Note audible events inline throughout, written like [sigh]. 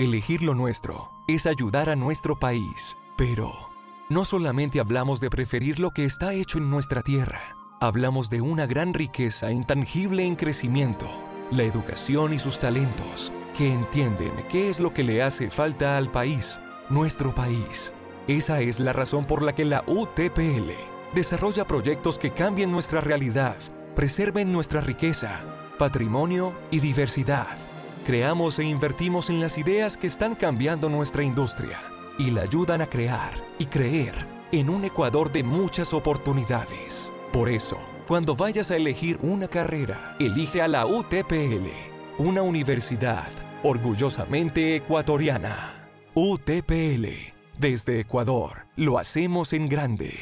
Elegir lo nuestro es ayudar a nuestro país, pero no solamente hablamos de preferir lo que está hecho en nuestra tierra, hablamos de una gran riqueza intangible en crecimiento, la educación y sus talentos, que entienden qué es lo que le hace falta al país, nuestro país. Esa es la razón por la que la UTPL desarrolla proyectos que cambien nuestra realidad, preserven nuestra riqueza, patrimonio y diversidad Creamos e invertimos en las ideas que están cambiando nuestra industria y la ayudan a crear y creer en un Ecuador de muchas oportunidades. Por eso, cuando vayas a elegir una carrera, elige a la UTPL, una universidad orgullosamente ecuatoriana. UTPL, desde Ecuador, lo hacemos en grande.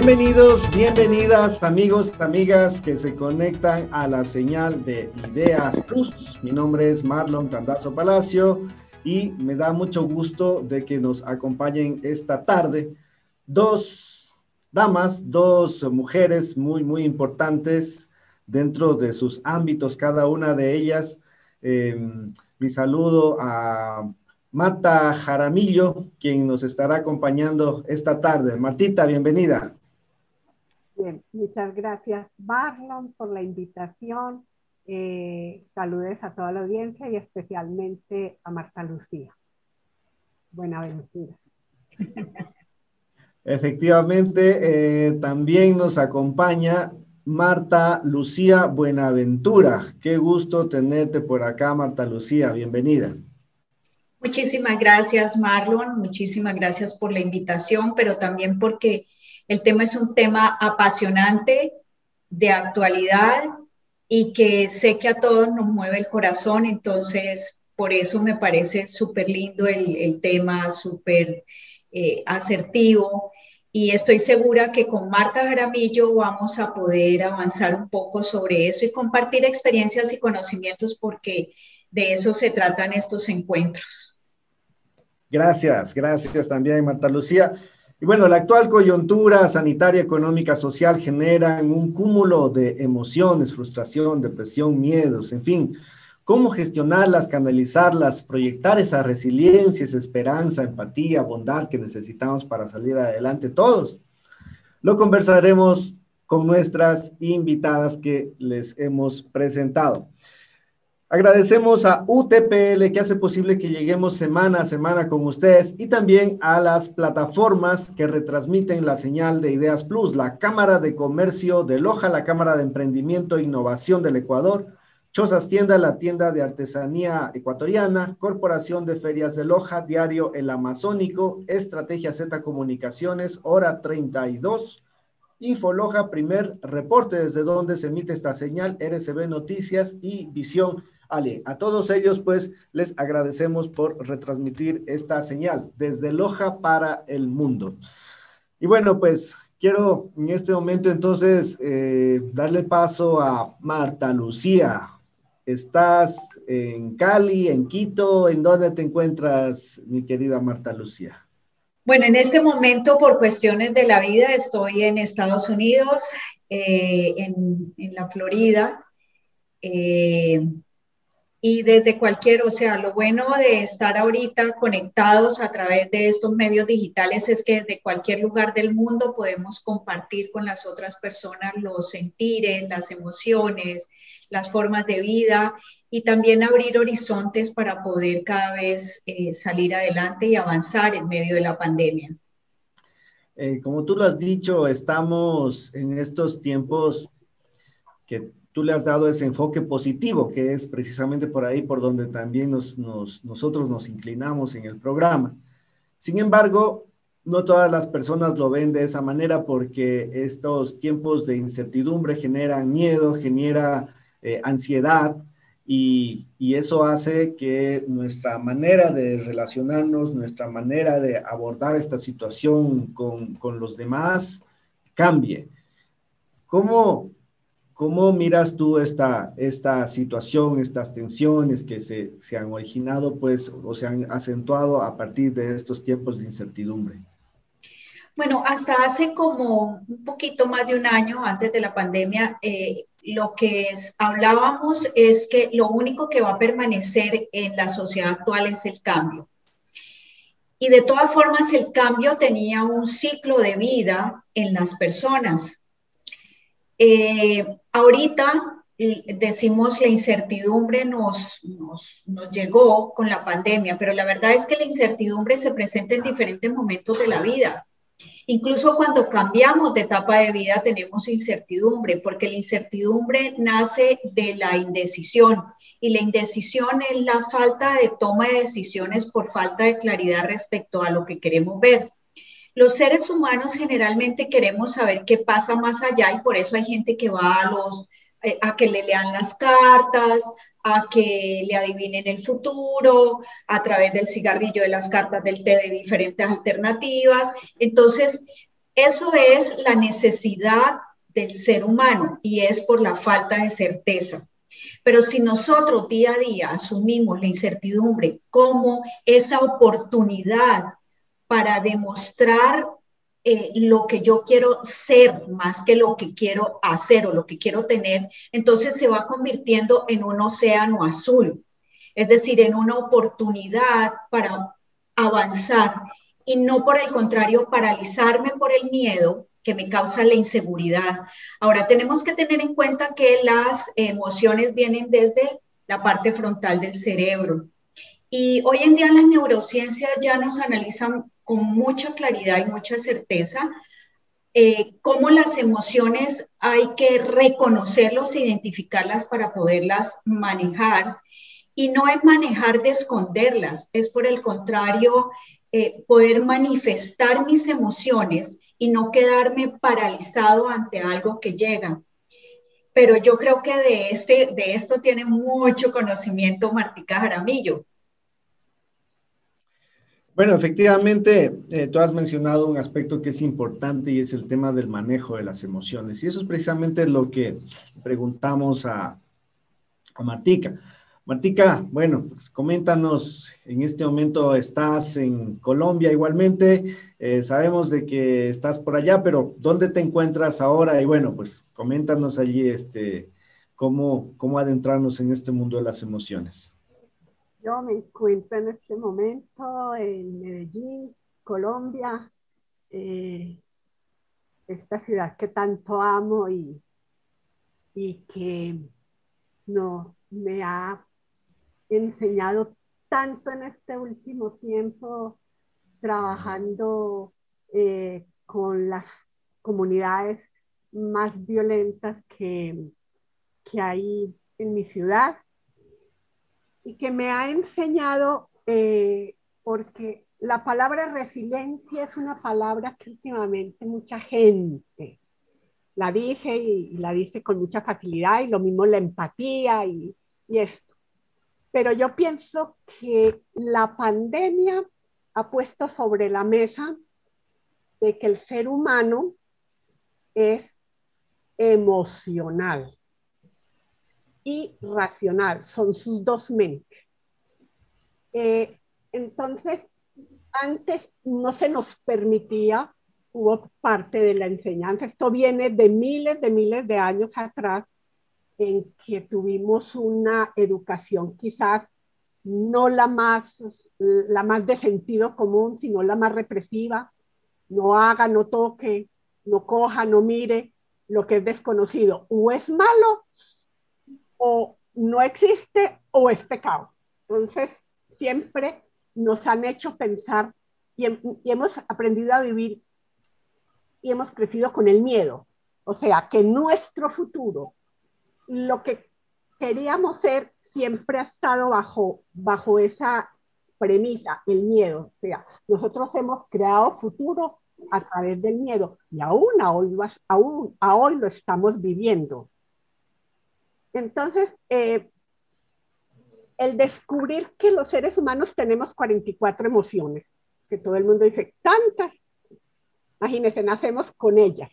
Bienvenidos, bienvenidas amigos, amigas que se conectan a la señal de Ideas Plus. Mi nombre es Marlon Tandazo Palacio y me da mucho gusto de que nos acompañen esta tarde dos damas, dos mujeres muy, muy importantes dentro de sus ámbitos, cada una de ellas. Em, mi saludo a Marta Jaramillo, quien nos estará acompañando esta tarde. Martita, bienvenida. Bien, muchas gracias Marlon por la invitación. Eh, saludes a toda la audiencia y especialmente a Marta Lucía. Buenaventura. [laughs] Efectivamente, eh, también nos acompaña Marta Lucía Buenaventura. Qué gusto tenerte por acá, Marta Lucía. Bienvenida. Muchísimas gracias, Marlon. Muchísimas gracias por la invitación, pero también porque el tema es un tema apasionante, de actualidad y que sé que a todos nos mueve el corazón, entonces por eso me parece súper lindo el, tema, súper eh, asertivo y estoy segura que con Marta Jaramillo vamos a poder avanzar un poco sobre eso y compartir experiencias y conocimientos porque de eso se tratan estos encuentros. Gracias, gracias también Marta Lucía. Y bueno, la actual coyuntura sanitaria, económica, social genera un cúmulo de emociones, frustración, depresión, miedos, en fin. ¿Cómo gestionarlas, canalizarlas, proyectar esa resiliencia, esa esperanza, empatía, bondad que necesitamos para salir adelante todos? Lo conversaremos con nuestras invitadas que les hemos presentado. Agradecemos a UTPL que hace posible que lleguemos semana a semana con ustedes y también a las plataformas que retransmiten la señal de Ideas Plus, la Cámara de Comercio de Loja, la Cámara de Emprendimiento e Innovación del Ecuador, Chozas Tienda, la tienda de artesanía ecuatoriana, Corporación de Ferias de Loja, Diario El Amazónico, Estrategia Z Comunicaciones, Hora 32, Infoloja, primer reporte desde donde se emite esta señal, RCB Noticias y Visión A todos ellos pues les agradecemos por retransmitir esta señal desde Loja para el mundo. Y bueno, pues quiero en este momento entonces eh, darle paso a Marta Lucía. ¿Estás en Cali, en Quito? ¿En dónde te encuentras, mi querida Marta Lucía? Bueno, en este momento, por cuestiones de la vida, estoy en Estados Unidos, eh, en, en, la Florida. Eh, y desde cualquier, o sea, lo bueno de estar ahorita conectados a través de estos medios digitales es que desde cualquier lugar del mundo podemos compartir con las otras personas los sentires, las emociones, las formas de vida y también abrir horizontes para poder cada vez eh, salir adelante y avanzar en medio de la pandemia. Eh, como tú lo has dicho, estamos en estos tiempos que tú le has dado ese enfoque positivo, que es precisamente por ahí por donde también nos, nosotros nos inclinamos en el programa. Sin embargo, no todas las personas lo ven de esa manera porque estos tiempos de incertidumbre generan miedo, genera eh, ansiedad y, y, eso hace que nuestra manera de relacionarnos, nuestra manera de abordar esta situación con, con los demás cambie. ¿Cómo, ¿Cómo miras tú esta, esta situación, estas tensiones que se, se, han originado, pues, o se han acentuado a partir de estos tiempos de incertidumbre? Bueno, hasta hace como un poquito más de un año antes de la pandemia, eh, lo que hablábamos es que lo único que va a permanecer en la sociedad actual es el cambio. Y de todas formas, el cambio tenía un ciclo de vida en las personas. Eh, ahorita decimos la incertidumbre nos, nos, nos, llegó con la pandemia, pero la verdad es que la incertidumbre se presenta en diferentes momentos de la vida. Incluso cuando cambiamos de etapa de vida tenemos incertidumbre, porque la incertidumbre nace de la indecisión y la indecisión es la falta de toma de decisiones por falta de claridad respecto a lo que queremos ver. Los seres humanos generalmente queremos saber qué pasa más allá y por eso hay gente que va a los eh, a que le lean las cartas, a que le adivinen el futuro, a través del cigarrillo de las cartas del té de diferentes alternativas. Entonces, eso es la necesidad del ser humano y es por la falta de certeza. Pero si nosotros día a día asumimos la incertidumbre como esa oportunidad para demostrar eh, lo que yo quiero ser más que lo que quiero hacer o lo que quiero tener, entonces se va convirtiendo en un océano azul, es decir, en una oportunidad para avanzar y no por el contrario paralizarme por el miedo que me causa la inseguridad. Ahora tenemos que tener en cuenta que las emociones vienen desde la parte frontal del cerebro. Y hoy en día las neurociencias ya nos analizan con mucha claridad y mucha certeza eh, cómo las emociones hay que reconocerlas, identificarlas para poderlas manejar. Y no es manejar de esconderlas, es por el contrario, eh, poder manifestar mis emociones y no quedarme paralizado ante algo que llega. Pero yo creo que de, este, de esto tiene mucho conocimiento Martica Jaramillo. Bueno, efectivamente, eh, tú has mencionado un aspecto que es importante y es el tema del manejo de las emociones. Y eso es precisamente lo que preguntamos a, a Martica. Martica, bueno, pues coméntanos, en este momento estás en Colombia igualmente, eh, sabemos de que estás por allá, pero ¿dónde te encuentras ahora? Y bueno, pues coméntanos allí este, cómo, cómo adentrarnos en este mundo de las emociones. Yo me encuentro en este momento en Medellín, Colombia, eh, esta ciudad que tanto amo y, y que no, me ha enseñado tanto en este último tiempo trabajando eh, con las comunidades más violentas que, que hay en mi ciudad y que me ha enseñado, eh, porque la palabra resiliencia es una palabra que últimamente mucha gente la dice y, la dice con mucha facilidad y lo mismo la empatía y, y esto. Pero yo pienso que la pandemia ha puesto sobre la mesa de que el ser humano es emocional y racional, son sus dos mentes. Eh, entonces, antes no se nos permitía, hubo parte de la enseñanza, esto viene de miles de miles de años atrás, en que tuvimos una educación quizás no la más, la más de sentido común, sino la más represiva. No haga, no toque, no coja, no mire lo que es desconocido. O es malo o no existe o es pecado. Entonces, siempre nos han hecho pensar y, hemos aprendido a vivir y hemos crecido con el miedo. O sea, que nuestro futuro, lo que queríamos ser, siempre ha estado bajo, bajo esa premisa, el miedo. O sea, nosotros hemos creado futuro a través del miedo y aún, aún, a hoy lo estamos viviendo. Entonces, eh, el descubrir que los seres humanos tenemos 44 emociones, que todo el mundo dice, tantas, imagínense, nacemos con ellas,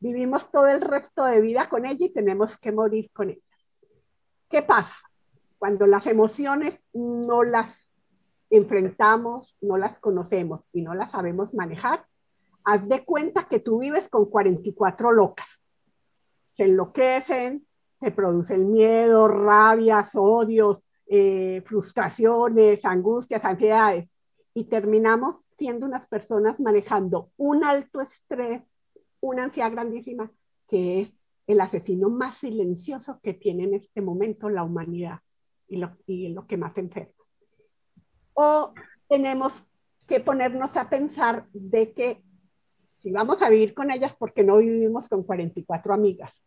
vivimos todo el resto de vida con ellas y tenemos que morir con ellas. ¿Qué pasa? Cuando las emociones no las enfrentamos, no las conocemos y no las sabemos manejar, haz de cuenta que tú vives con 44 locas. Se enloquecen, se produce el miedo, rabias, odios, eh, frustraciones, angustias, ansiedades. Y terminamos siendo unas personas manejando un alto estrés, una ansiedad grandísima, que es el asesino más silencioso que tiene en este momento la humanidad y lo, y lo que más enferma. O tenemos que ponernos a pensar de que si vamos a vivir con ellas, ¿por qué no vivimos con 44 amigas?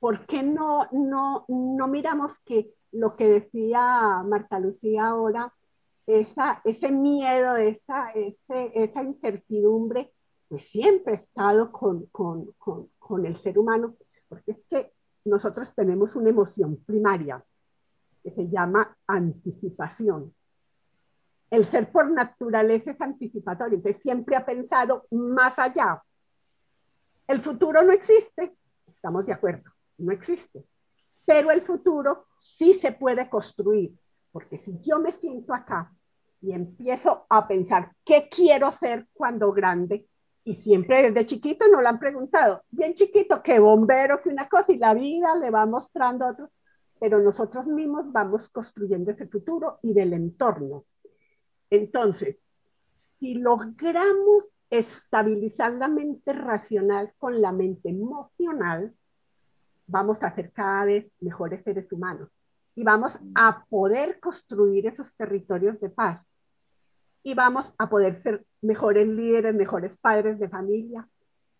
¿Por qué no, no, no miramos que lo que decía Marta Lucía ahora, esa, ese miedo, esa, ese, esa incertidumbre, pues siempre ha estado con, con, con, con el ser humano, porque es que nosotros tenemos una emoción primaria que se llama anticipación. El ser por naturaleza es anticipatorio, entonces siempre ha pensado más allá. El futuro no existe, estamos de acuerdo, no existe, pero el futuro sí se puede construir, porque si yo me siento acá y empiezo a pensar qué quiero hacer cuando grande, y siempre desde chiquito nos lo han preguntado, bien chiquito, qué bombero, que una cosa, y la vida le va mostrando otro, pero nosotros mismos vamos construyendo ese futuro y del entorno. Entonces, si logramos estabilizar la mente racional con la mente emocional, vamos a ser cada vez mejores seres humanos y vamos a poder construir esos territorios de paz y vamos a poder ser mejores líderes, mejores padres de familia.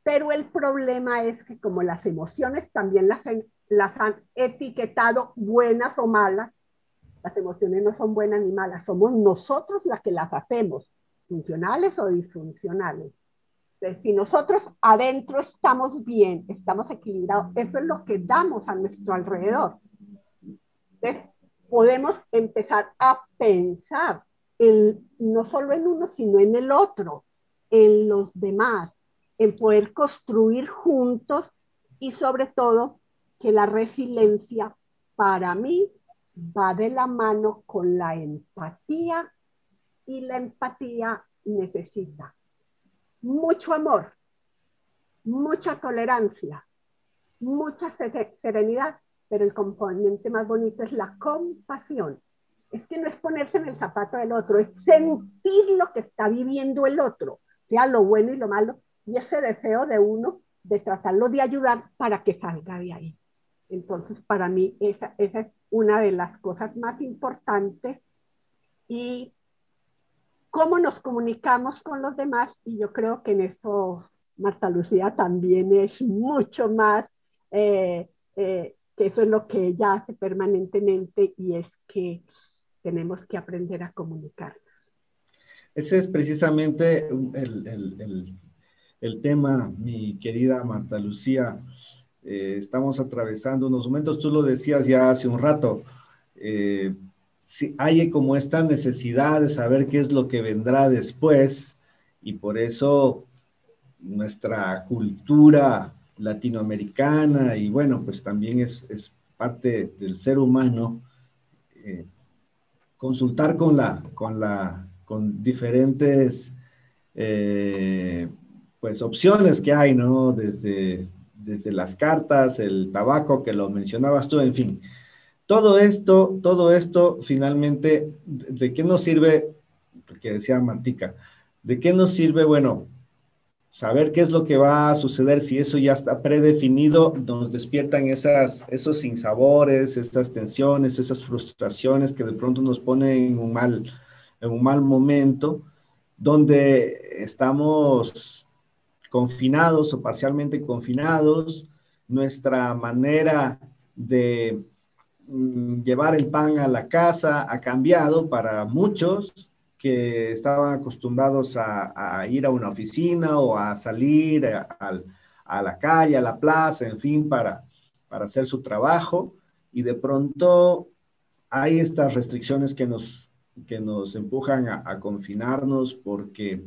Pero el problema es que como las emociones también las, las han etiquetado buenas o malas, las emociones no son buenas ni malas, somos nosotros las que las hacemos, funcionales o disfuncionales. Si nosotros adentro estamos bien, estamos equilibrados, eso es lo que damos a nuestro alrededor. Entonces, podemos empezar a pensar en, no solo en uno, sino en el otro, en los demás, en poder construir juntos y sobre todo que la resiliencia para mí va de la mano con la empatía y la empatía necesita mucho amor, mucha tolerancia, mucha serenidad, pero el componente más bonito es la compasión. Es que no es ponerse en el zapato del otro, es sentir lo que está viviendo el otro, sea lo bueno y lo malo, y ese deseo de uno de tratarlo de ayudar para que salga de ahí. Entonces, para mí, esa, esa es una de las cosas más importantes y cómo nos comunicamos con los demás. Y yo creo que en eso Marta Lucía también es mucho más, eh, eh, que eso es lo que ella hace permanentemente y es que tenemos que aprender a comunicarnos. Ese es precisamente el, el, el tema, mi querida Marta Lucía. Eh, estamos atravesando unos momentos, tú lo decías ya hace un rato, si hay como esta necesidad de saber qué es lo que vendrá después y por eso nuestra cultura latinoamericana y bueno, pues también es, es parte del ser humano eh, consultar con la, con la, con diferentes pues opciones que hay, ¿no? Desde desde las cartas, el tabaco que lo mencionabas tú, en fin. Todo esto, todo esto finalmente, ¿de qué nos sirve? Porque decía Martica, ¿de qué nos sirve? Bueno, saber qué es lo que va a suceder, si eso ya está predefinido, nos despiertan esas, esos sinsabores, esas tensiones, esas frustraciones que de pronto nos ponen en un mal, en un mal momento, donde estamos confinados o parcialmente confinados, nuestra manera de llevar el pan a la casa ha cambiado para muchos que estaban acostumbrados a, ir a una oficina o a salir a, a, la calle, a la plaza, en fin, para, para hacer su trabajo. Y de pronto hay estas restricciones que nos, que nos empujan a confinarnos porque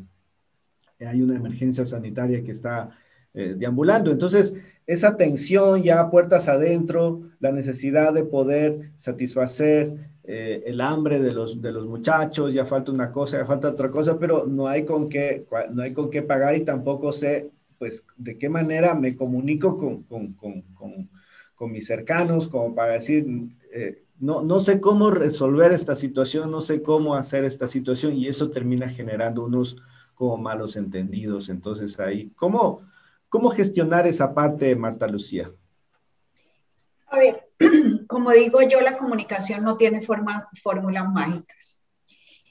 hay una emergencia sanitaria que está eh, deambulando. Entonces, esa tensión ya puertas adentro, la necesidad de poder satisfacer eh, el hambre de los, de los muchachos, ya falta una cosa, ya falta otra cosa, pero no hay con qué, no hay con qué pagar y tampoco sé, pues, de qué manera me comunico con, con, con, con mis cercanos, como para decir, eh, no, no sé cómo resolver esta situación, no sé cómo hacer esta situación y eso termina generando unos como malos entendidos. Entonces ahí, ¿cómo, cómo gestionar esa parte, Marta Lucía? A ver, [clears throat] como digo yo, la comunicación no tiene fórmulas mágicas.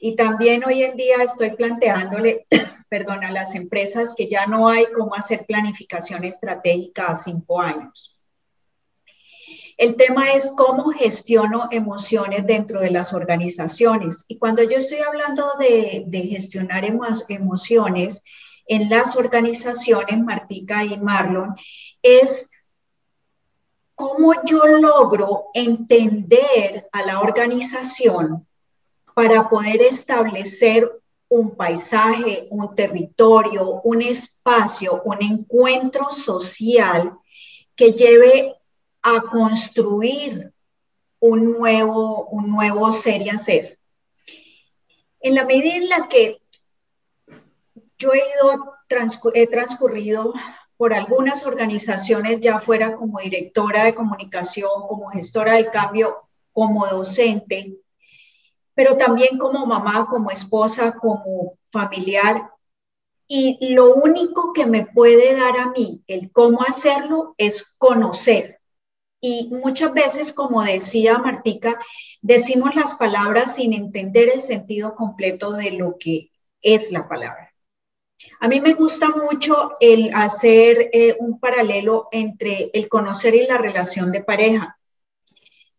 Y también hoy en día estoy planteándole, [clears throat] perdón, a las empresas que ya no hay cómo hacer planificación estratégica a cinco años. El tema es cómo gestiono emociones dentro de las organizaciones. Y cuando yo estoy hablando de, de gestionar emociones en las organizaciones, Martica y Marlon, es cómo yo logro entender a la organización para poder establecer un paisaje, un territorio, un espacio, un encuentro social que lleve a construir un nuevo, un nuevo ser y hacer. En la medida en la que yo he ido, he transcurrido por algunas organizaciones, ya fuera como directora de comunicación, como gestora del cambio, como docente, pero también como mamá, como esposa, como familiar. Y lo único que me puede dar a mí el cómo hacerlo es conocer. Y muchas veces, como decía Martica, decimos las palabras sin entender el sentido completo de lo que es la palabra. A mí me gusta mucho el hacer eh, un paralelo entre el conocer y la relación de pareja.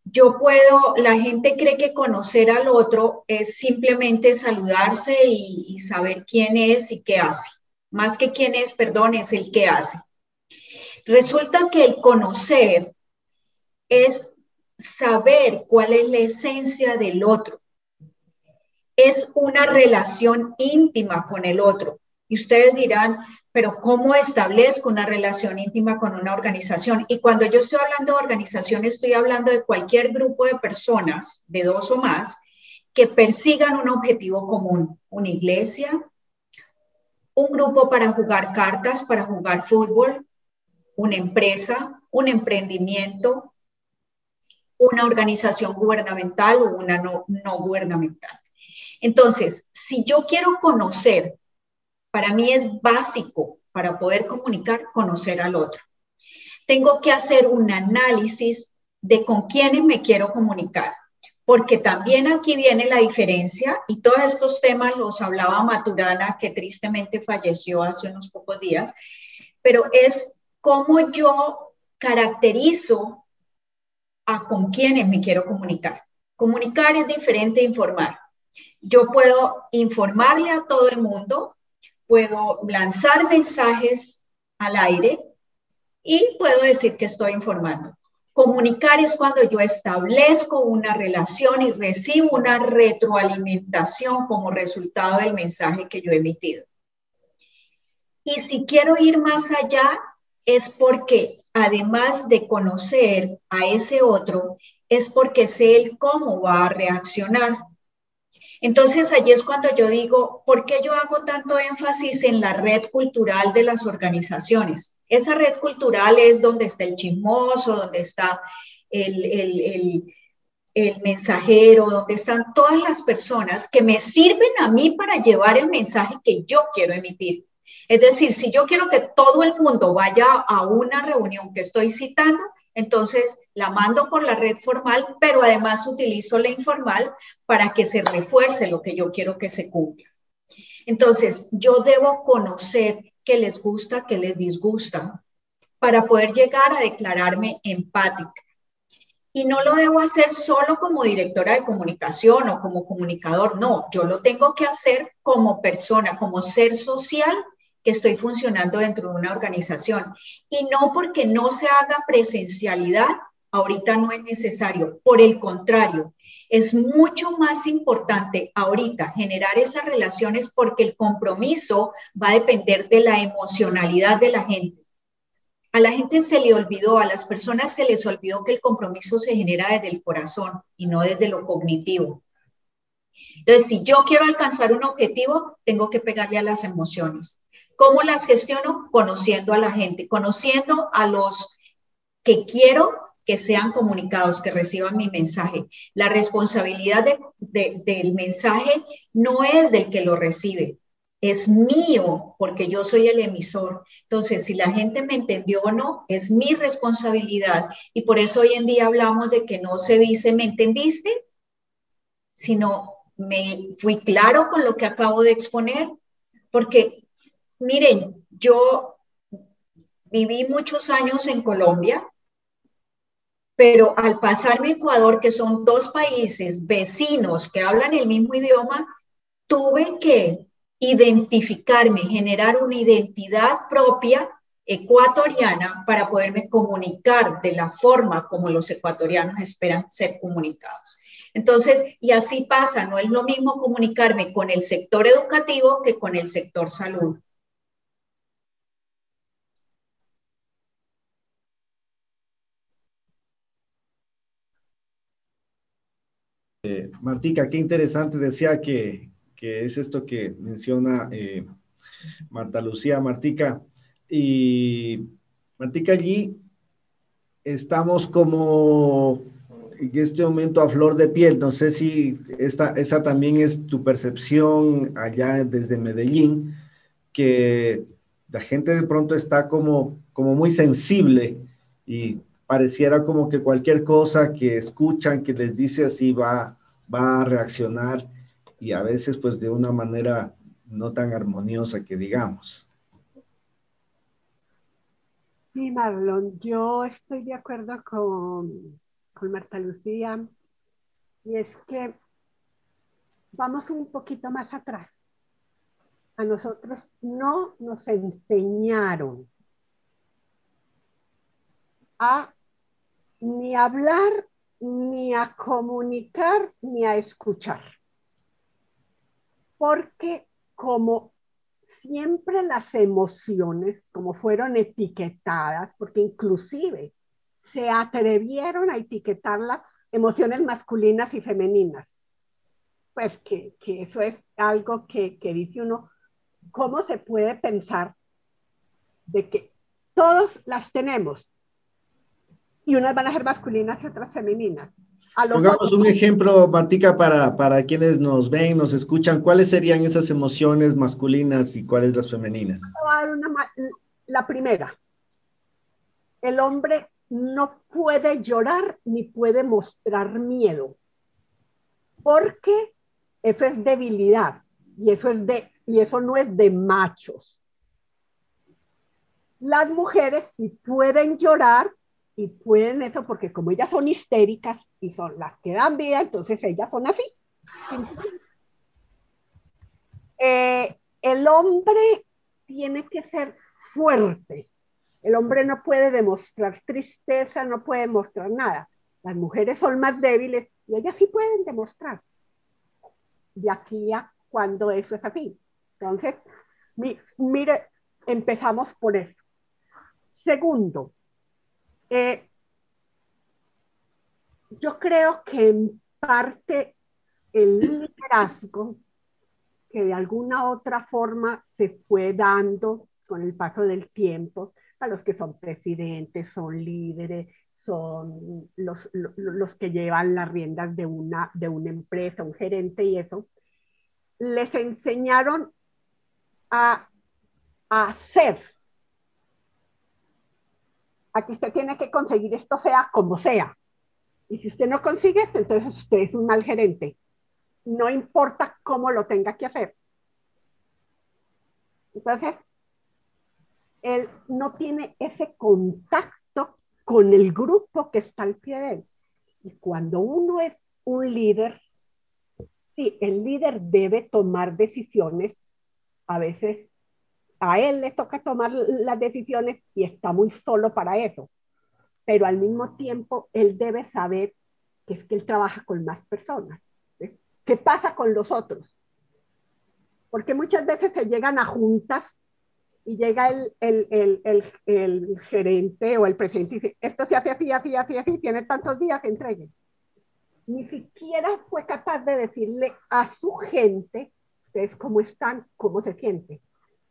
Yo puedo, la gente cree que conocer al otro es simplemente saludarse y, y saber quién es y qué hace. Más que quién es, perdón, es el que hace. Resulta que el conocer es saber cuál es la esencia del otro. Es una relación íntima con el otro. Y ustedes dirán, pero ¿cómo establezco una relación íntima con una organización? Y cuando yo estoy hablando de organización, estoy hablando de cualquier grupo de personas, de dos o más, que persigan un objetivo común, una iglesia, un grupo para jugar cartas, para jugar fútbol, una empresa, un emprendimiento, una organización gubernamental o una no, no gubernamental. Entonces, si yo quiero conocer para mí es básico para poder comunicar, conocer al otro. Tengo que hacer un análisis de con quiénes me quiero comunicar, porque también aquí viene la diferencia y todos estos temas los hablaba Maturana, que tristemente falleció hace unos pocos días, pero es cómo yo caracterizo a con quiénes me quiero comunicar. Comunicar es diferente de informar. Yo puedo informarle a todo el mundo, puedo lanzar mensajes al aire y puedo decir que estoy informando. Comunicar es cuando yo establezco una relación y recibo una retroalimentación como resultado del mensaje que yo he emitido. Y si quiero ir más allá, es porque además de conocer a ese otro, es porque sé el cómo va a reaccionar. Entonces, allí es cuando yo digo, ¿por qué yo hago tanto énfasis en la red cultural de las organizaciones? Esa red cultural es donde está el chismoso, donde está el, el mensajero, donde están todas las personas que me sirven a mí para llevar el mensaje que yo quiero emitir. Es decir, si yo quiero que todo el mundo vaya a una reunión que estoy citando, entonces, la mando por la red formal, pero además utilizo la informal para que se refuerce lo que yo quiero que se cumpla. Entonces, yo debo conocer qué les gusta, qué les disgusta, para poder llegar a declararme empática. Y no lo debo hacer solo como directora de comunicación o como comunicador, no, yo lo tengo que hacer como persona, como ser social que estoy funcionando dentro de una organización. Y no porque no se haga presencialidad, ahorita no es necesario. Por el contrario, es mucho más importante ahorita generar esas relaciones porque el compromiso va a depender de la emocionalidad de la gente. a la gente se le olvidó, a las personas se les olvidó que el compromiso se genera desde el corazón y no desde lo cognitivo. Entonces, si yo quiero alcanzar un objetivo, tengo que pegarle a las emociones. ¿Cómo las gestiono? Conociendo a la gente, conociendo a los que quiero que sean comunicados, que reciban mi mensaje. La responsabilidad del mensaje no es del que lo recibe, es mío porque yo soy el emisor. Entonces, si la gente me entendió o no, es mi responsabilidad. Y por eso hoy en día hablamos de que no se dice, ¿me entendiste? Sino, ¿me fui claro con lo que acabo de exponer? Porque, miren, yo viví muchos años en Colombia, pero al pasarme a Ecuador, que son dos países vecinos que hablan el mismo idioma, tuve que identificarme, generar una identidad propia ecuatoriana para poderme comunicar de la forma como los ecuatorianos esperan ser comunicados. Entonces, y así pasa, no es lo mismo comunicarme con el sector educativo que con el sector salud. Martica, qué interesante, decía que, que es esto que menciona eh, Marta Lucía Martica. Y Martica, allí estamos como en este momento a flor de piel. No sé si esa también es tu percepción allá desde Medellín, que la gente de pronto está como, como muy sensible y pareciera como que cualquier cosa que escuchan, que les dice así, va, va a reaccionar y a veces pues de una manera no tan armoniosa que digamos. Sí, Marlon, yo estoy de acuerdo con, con Marta Lucía y es que vamos un poquito más atrás. A nosotros no nos enseñaron ni hablar, ni a comunicar, ni a escuchar. Porque como siempre las emociones, como fueron etiquetadas, porque inclusive se atrevieron a etiquetar las emociones masculinas y femeninas, pues que, eso es algo que, que dice uno, ¿cómo se puede pensar de que todos las tenemos y unas van a ser masculinas y otras femeninas? Pongamos un ejemplo, Martica, para, para quienes nos ven, nos escuchan. ¿Cuáles serían esas emociones masculinas y cuáles las femeninas? la primera, el hombre no puede llorar ni puede mostrar miedo, porque eso es debilidad y eso, es de, y eso no es de machos. Las mujeres sí pueden llorar y pueden eso porque como ellas son histéricas y son las que dan vida, entonces ellas son así. Eh, el hombre tiene que ser fuerte. El hombre no puede demostrar tristeza, no puede demostrar nada. Las mujeres son más débiles y ellas sí pueden demostrar. De aquí a cuando eso es así. Entonces, mire, empezamos por eso. Segundo, eh, yo creo que en parte el liderazgo que de alguna otra forma se fue dando con el paso del tiempo, a los que son presidentes, son líderes, son los, los, que llevan las riendas de una, de una empresa, un gerente y eso, les enseñaron a, a hacer aquí usted tiene que conseguir esto sea como sea. Y si usted no consigue esto, entonces usted es un mal gerente. No importa cómo lo tenga que hacer. Entonces, él no tiene ese contacto con el grupo que está al pie de él. Y cuando uno es un líder, sí, el líder debe tomar decisiones a veces a él le toca tomar las decisiones y está muy solo para eso. Pero al mismo tiempo, él debe saber que es que él trabaja con más personas. ¿Qué pasa con los otros? Porque muchas veces se llegan a juntas y llega el, el, el, el, gerente o el presidente y dice, esto se hace así, así, así, así, tiene tantos días, entregue. Ni siquiera fue capaz de decirle a su gente, ustedes cómo están, cómo se sienten.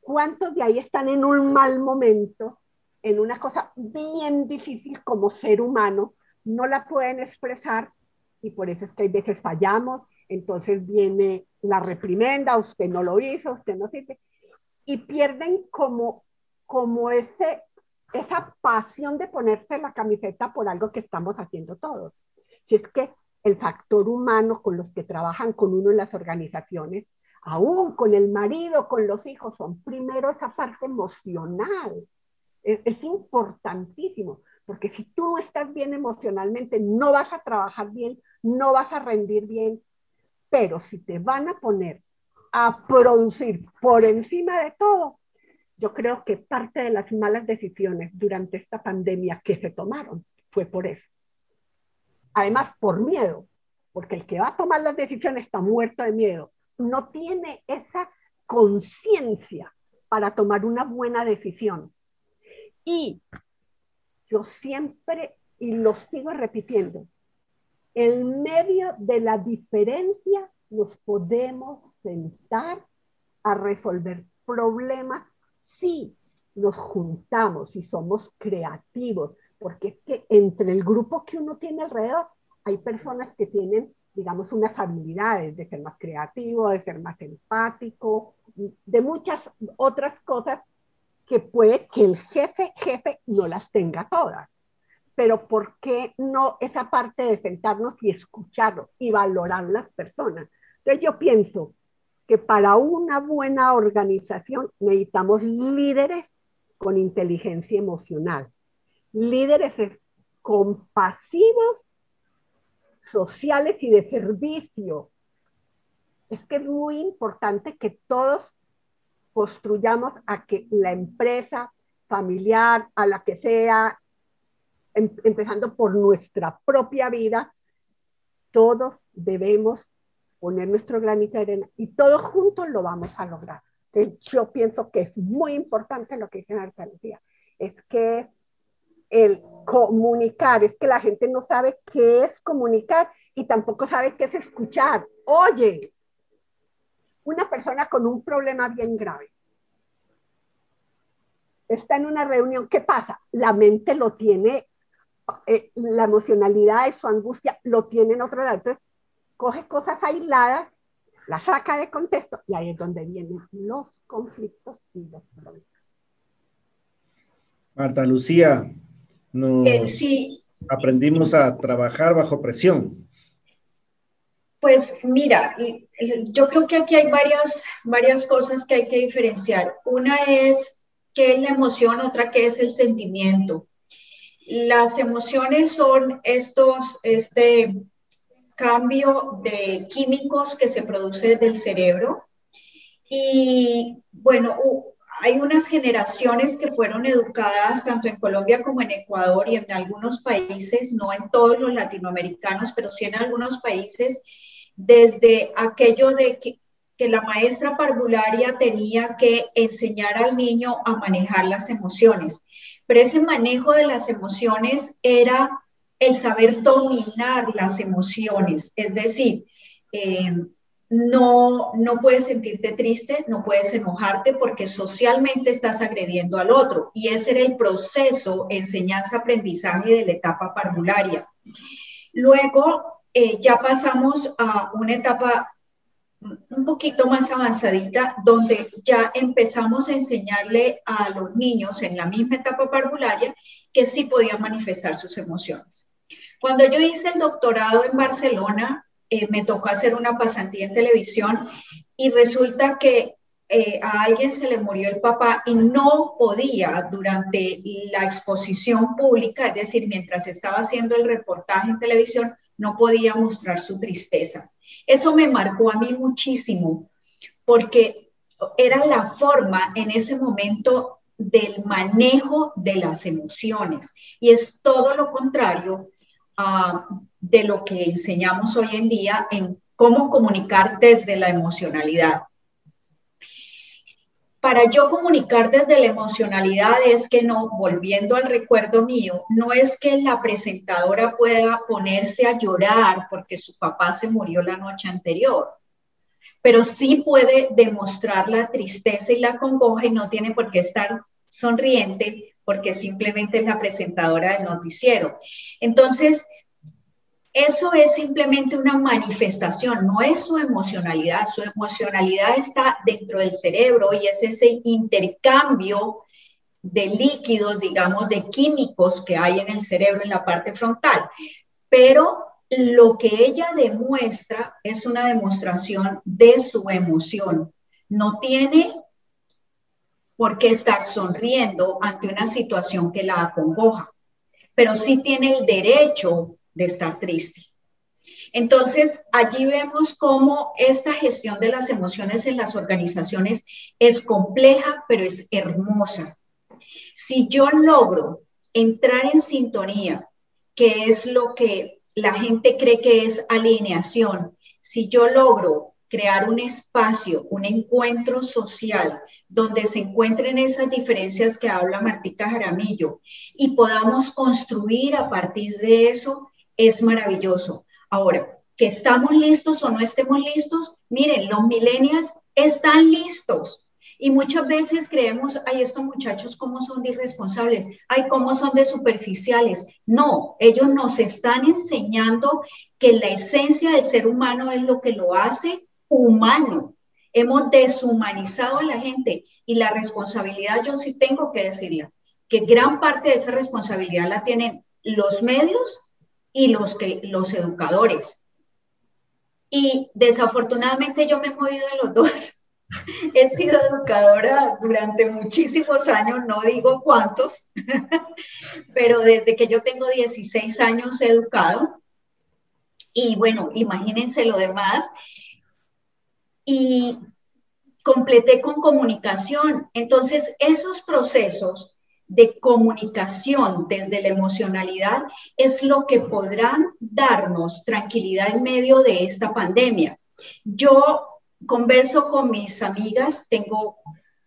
¿Cuántos de ahí están en un mal momento, en una cosa bien difícil como ser humano, no la pueden expresar y por eso es que a veces fallamos, entonces viene la reprimenda, usted no lo hizo, usted no sirve, y pierden como, como ese, esa pasión de ponerse la camiseta por algo que estamos haciendo todos. Si es que el factor humano con los que trabajan con uno en las organizaciones, aún con el marido, con los hijos, son primero esa parte emocional. Es, importantísimo, porque si tú no estás bien emocionalmente, no vas a trabajar bien, no vas a rendir bien. Pero si te van a poner a producir por encima de todo, yo creo que parte de las malas decisiones durante esta pandemia que se tomaron fue por eso. Además, por miedo, porque el que va a tomar las decisiones está muerto de miedo, no tiene esa conciencia para tomar una buena decisión. Y yo siempre, y lo sigo repitiendo, en medio de la diferencia nos podemos sentar a resolver problemas si nos juntamos y somos creativos, porque es que entre el grupo que uno tiene alrededor hay personas que tienen, digamos, unas habilidades de ser más creativo, de ser más empático, de muchas otras cosas que puede que el jefe, jefe no las tenga todas pero ¿por qué no esa parte de sentarnos y escucharlos y valorar las personas? Entonces yo pienso que para una buena organización necesitamos líderes con inteligencia emocional, líderes compasivos, sociales y de servicio. Es que es muy importante que todos construyamos a que la empresa familiar, a la que sea, Em, empezando por nuestra propia vida, todos debemos poner nuestro granito de arena y todos juntos lo vamos a lograr. yo pienso que es muy importante lo que dice Marta Lucía, es que el comunicar, es que la gente no sabe qué es comunicar y tampoco sabe qué es escuchar. Oye, una persona con un problema bien grave está en una reunión, ¿qué pasa? La mente lo tiene eh, la emocionalidad de su angustia lo tiene en otro lado. Entonces, coge cosas aisladas, las saca de contexto y ahí es donde vienen los conflictos y los problemas. Marta Lucía, nos eh, sí. aprendimos a trabajar bajo presión. Pues mira, yo creo que aquí hay varias, varias cosas que hay que diferenciar. Una es qué es la emoción, otra qué es el sentimiento. Las emociones son estos, este cambio de químicos que se produce del cerebro. Y bueno, hay unas generaciones que fueron educadas tanto en Colombia como en Ecuador y en algunos países, no en todos los latinoamericanos, pero sí en algunos países, desde aquello de que, la maestra parvularia tenía que enseñar al niño a manejar las emociones. Pero ese manejo de las emociones era el saber dominar las emociones, es decir, eh, no, no puedes sentirte triste, no puedes enojarte porque socialmente estás agrediendo al otro. Y ese era el proceso enseñanza-aprendizaje de la etapa parvularia. Luego eh, ya pasamos a una etapa un poquito más avanzadita, donde ya empezamos a enseñarle a los niños en la misma etapa parvularia que sí podían manifestar sus emociones. Cuando yo hice el doctorado en Barcelona, eh, me tocó hacer una pasantía en televisión y resulta que eh, a alguien se le murió el papá y no podía durante la exposición pública, es decir, mientras estaba haciendo el reportaje en televisión, no podía mostrar su tristeza. Eso me marcó a mí muchísimo porque era la forma en ese momento del manejo de las emociones y es todo lo contrario ah, de lo que enseñamos hoy en día en cómo comunicar desde la emocionalidad. para yo comunicar desde la emocionalidad es que no, volviendo al recuerdo mío, no es que la presentadora pueda ponerse a llorar porque su papá se murió la noche anterior, pero sí puede demostrar la tristeza y la congoja y no tiene por qué estar sonriente porque simplemente es la presentadora del noticiero. Entonces, eso es simplemente una manifestación, no es su emocionalidad. Su emocionalidad está dentro del cerebro y es ese intercambio de líquidos, digamos, de químicos que hay en el cerebro en la parte frontal. Pero lo que ella demuestra es una demostración de su emoción. No tiene por qué estar sonriendo ante una situación que la acongoja, pero sí tiene el derecho de estar triste. Entonces, allí vemos cómo esta gestión de las emociones en las organizaciones es compleja, pero es hermosa. Si yo logro entrar en sintonía, que es lo que la gente cree que es alineación, si yo logro crear un espacio, un encuentro social donde se encuentren esas diferencias que habla Martica Jaramillo y podamos construir a partir de eso, es maravilloso. Ahora, que estamos listos o no estemos listos, miren, los millennials están listos. Y muchas veces creemos, ay, estos muchachos cómo son de irresponsables, ay, cómo son de superficiales. No, ellos nos están enseñando que la esencia del ser humano es lo que lo hace humano. Hemos deshumanizado a la gente y la responsabilidad, yo sí tengo que decirla, que gran parte de esa responsabilidad la tienen los medios y los, que, los educadores. Y desafortunadamente yo me he movido de los dos. [laughs] He sido educadora durante muchísimos años, no digo cuántos, [laughs] pero desde que yo tengo 16 años he educado. Y bueno, imagínense lo demás. Y completé con comunicación. Entonces, esos procesos de comunicación desde la emocionalidad es lo que podrán darnos tranquilidad en medio de esta pandemia. Yo converso con mis amigas, tengo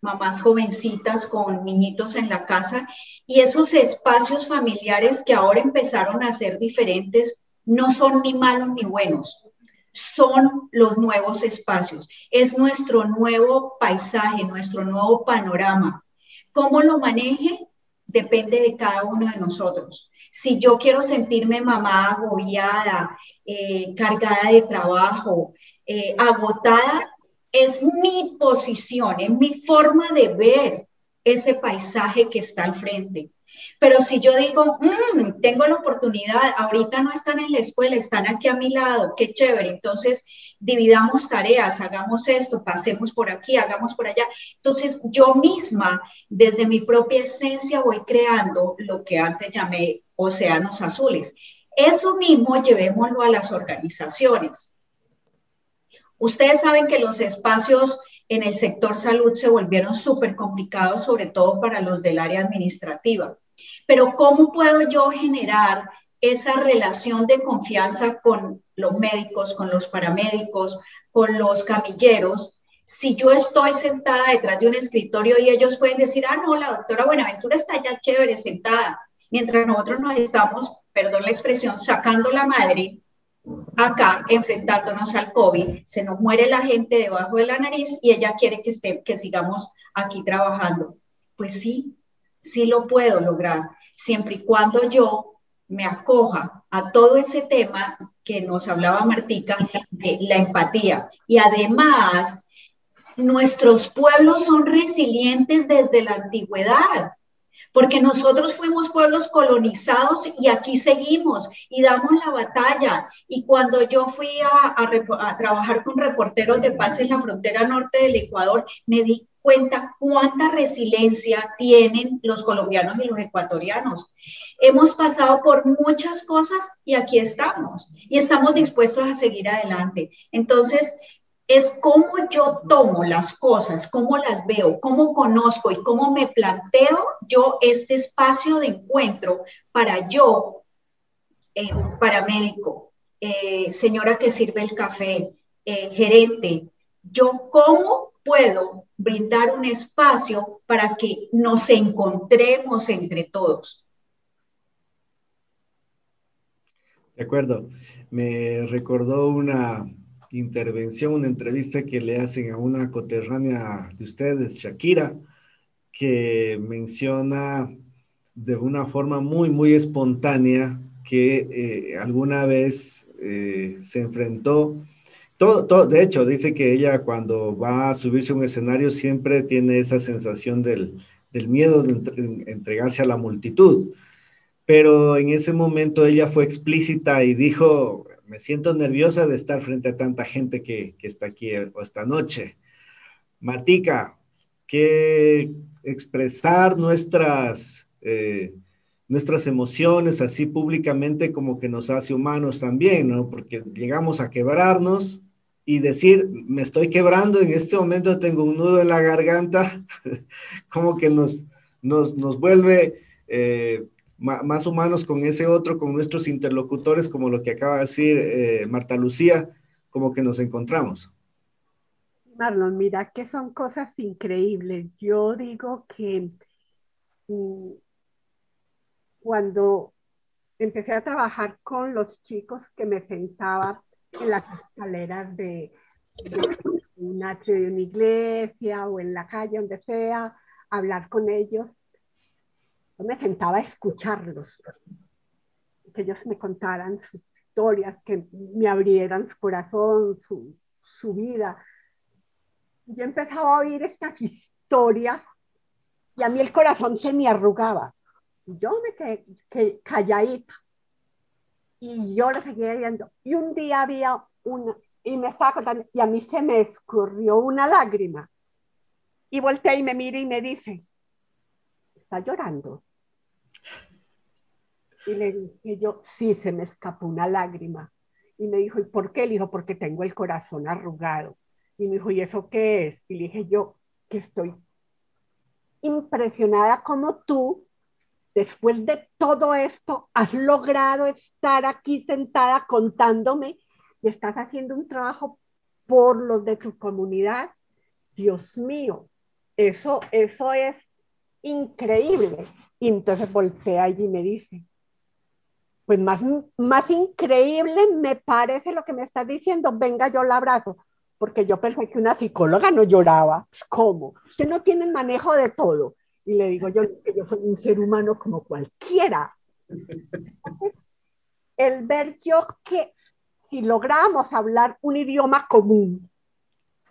mamás jovencitas con niñitos en la casa y esos espacios familiares que ahora empezaron a ser diferentes no son ni malos ni buenos, son los nuevos espacios, es nuestro nuevo paisaje, nuestro nuevo panorama. ¿Cómo lo maneje? Depende de cada uno de nosotros. Si yo quiero sentirme mamá agobiada, eh, cargada de trabajo, eh, agotada, es mi posición, es mi forma de ver ese paisaje que está al frente. Pero si yo digo, mm, tengo la oportunidad, ahorita no están en la escuela, están aquí a mi lado, qué chévere, entonces dividamos tareas, hagamos esto, pasemos por aquí, hagamos por allá. Entonces yo misma, desde mi propia esencia, voy creando lo que antes llamé océanos azules. Eso mismo llevémoslo a las organizaciones. Ustedes saben que los espacios en el sector salud se volvieron súper complicados, sobre todo para los del área administrativa. Pero ¿cómo puedo yo generar esa relación de confianza con los médicos, con los paramédicos, con los camilleros, si yo estoy sentada detrás de un escritorio y ellos pueden decir, ah, no, la doctora Buenaventura está ya chévere sentada, mientras nosotros nos estamos, perdón la expresión, sacando la madre acá enfrentándonos al COVID, se nos muere la gente debajo de la nariz y ella quiere que, esté, que sigamos aquí trabajando. Pues sí, sí lo puedo lograr, siempre y cuando yo me acoja a todo ese tema que nos hablaba Martica de la empatía. Y además, nuestros pueblos son resilientes desde la antigüedad, porque nosotros fuimos pueblos colonizados y aquí seguimos y damos la batalla. Y cuando yo fui a, trabajar con reporteros de paz en la frontera norte del Ecuador, me di cuánta resiliencia tienen los colombianos y los ecuatorianos. Hemos pasado por muchas cosas y aquí estamos y estamos dispuestos a seguir adelante. Entonces, es cómo yo tomo las cosas, cómo las veo, cómo conozco y cómo me planteo yo este espacio de encuentro para yo, eh, paramédico, eh, señora que sirve el café, eh, gerente, yo cómo puedo brindar un espacio para que nos encontremos entre todos. De acuerdo. Me recordó una intervención, una entrevista que le hacen a una coterránea de ustedes, Shakira, que menciona de una forma muy, muy espontánea que eh, alguna vez eh, se enfrentó. De hecho, dice que ella cuando va a subirse a un escenario siempre tiene esa sensación del, miedo de entregarse a la multitud. Pero en ese momento ella fue explícita y dijo, me siento nerviosa de estar frente a tanta gente que, está aquí esta noche. Martica, que expresar nuestras, eh, nuestras emociones así públicamente como que nos hace humanos también, ¿no? Porque llegamos a quebrarnos y decir, me estoy quebrando, en este momento tengo un nudo en la garganta, [laughs] como que nos, nos, nos vuelve eh, más humanos con ese otro, con nuestros interlocutores, como lo que acaba de decir eh, Marta Lucía, como que nos encontramos. Marlon, mira que son cosas increíbles. Yo digo que mm, cuando empecé a trabajar con los chicos que me sentaba en las escaleras de, un de una iglesia o en la calle, donde sea, hablar con ellos, yo me sentaba a escucharlos, que ellos me contaran sus historias, que me abrieran su corazón, su, su vida. Yo empezaba a oír estas historias y a mí el corazón se me arrugaba. Yo me quedé calladita y yo lo seguía viendo. Y un día había una, y me estaba contando, y a mí se me escurrió una lágrima. Y volteé y me mira y me dice, ¿está llorando? Y le dije yo, sí, se me escapó una lágrima. Y me dijo, ¿y por qué? Le dijo, porque tengo el corazón arrugado. Y me dijo, ¿y eso qué es? Y le dije yo, que estoy impresionada como tú, después de todo esto, has logrado estar aquí sentada contándome y estás haciendo un trabajo por los de tu comunidad. Dios mío, eso, eso es increíble. Y entonces voltea y me dice, pues más, más increíble me parece lo que me estás diciendo, venga, yo la abrazo, porque yo pensé que una psicóloga no lloraba. Pues, ¿Cómo? Usted no tiene manejo de todo. Y le digo yo que yo soy un ser humano como cualquiera. El ver yo que si logramos hablar un idioma común,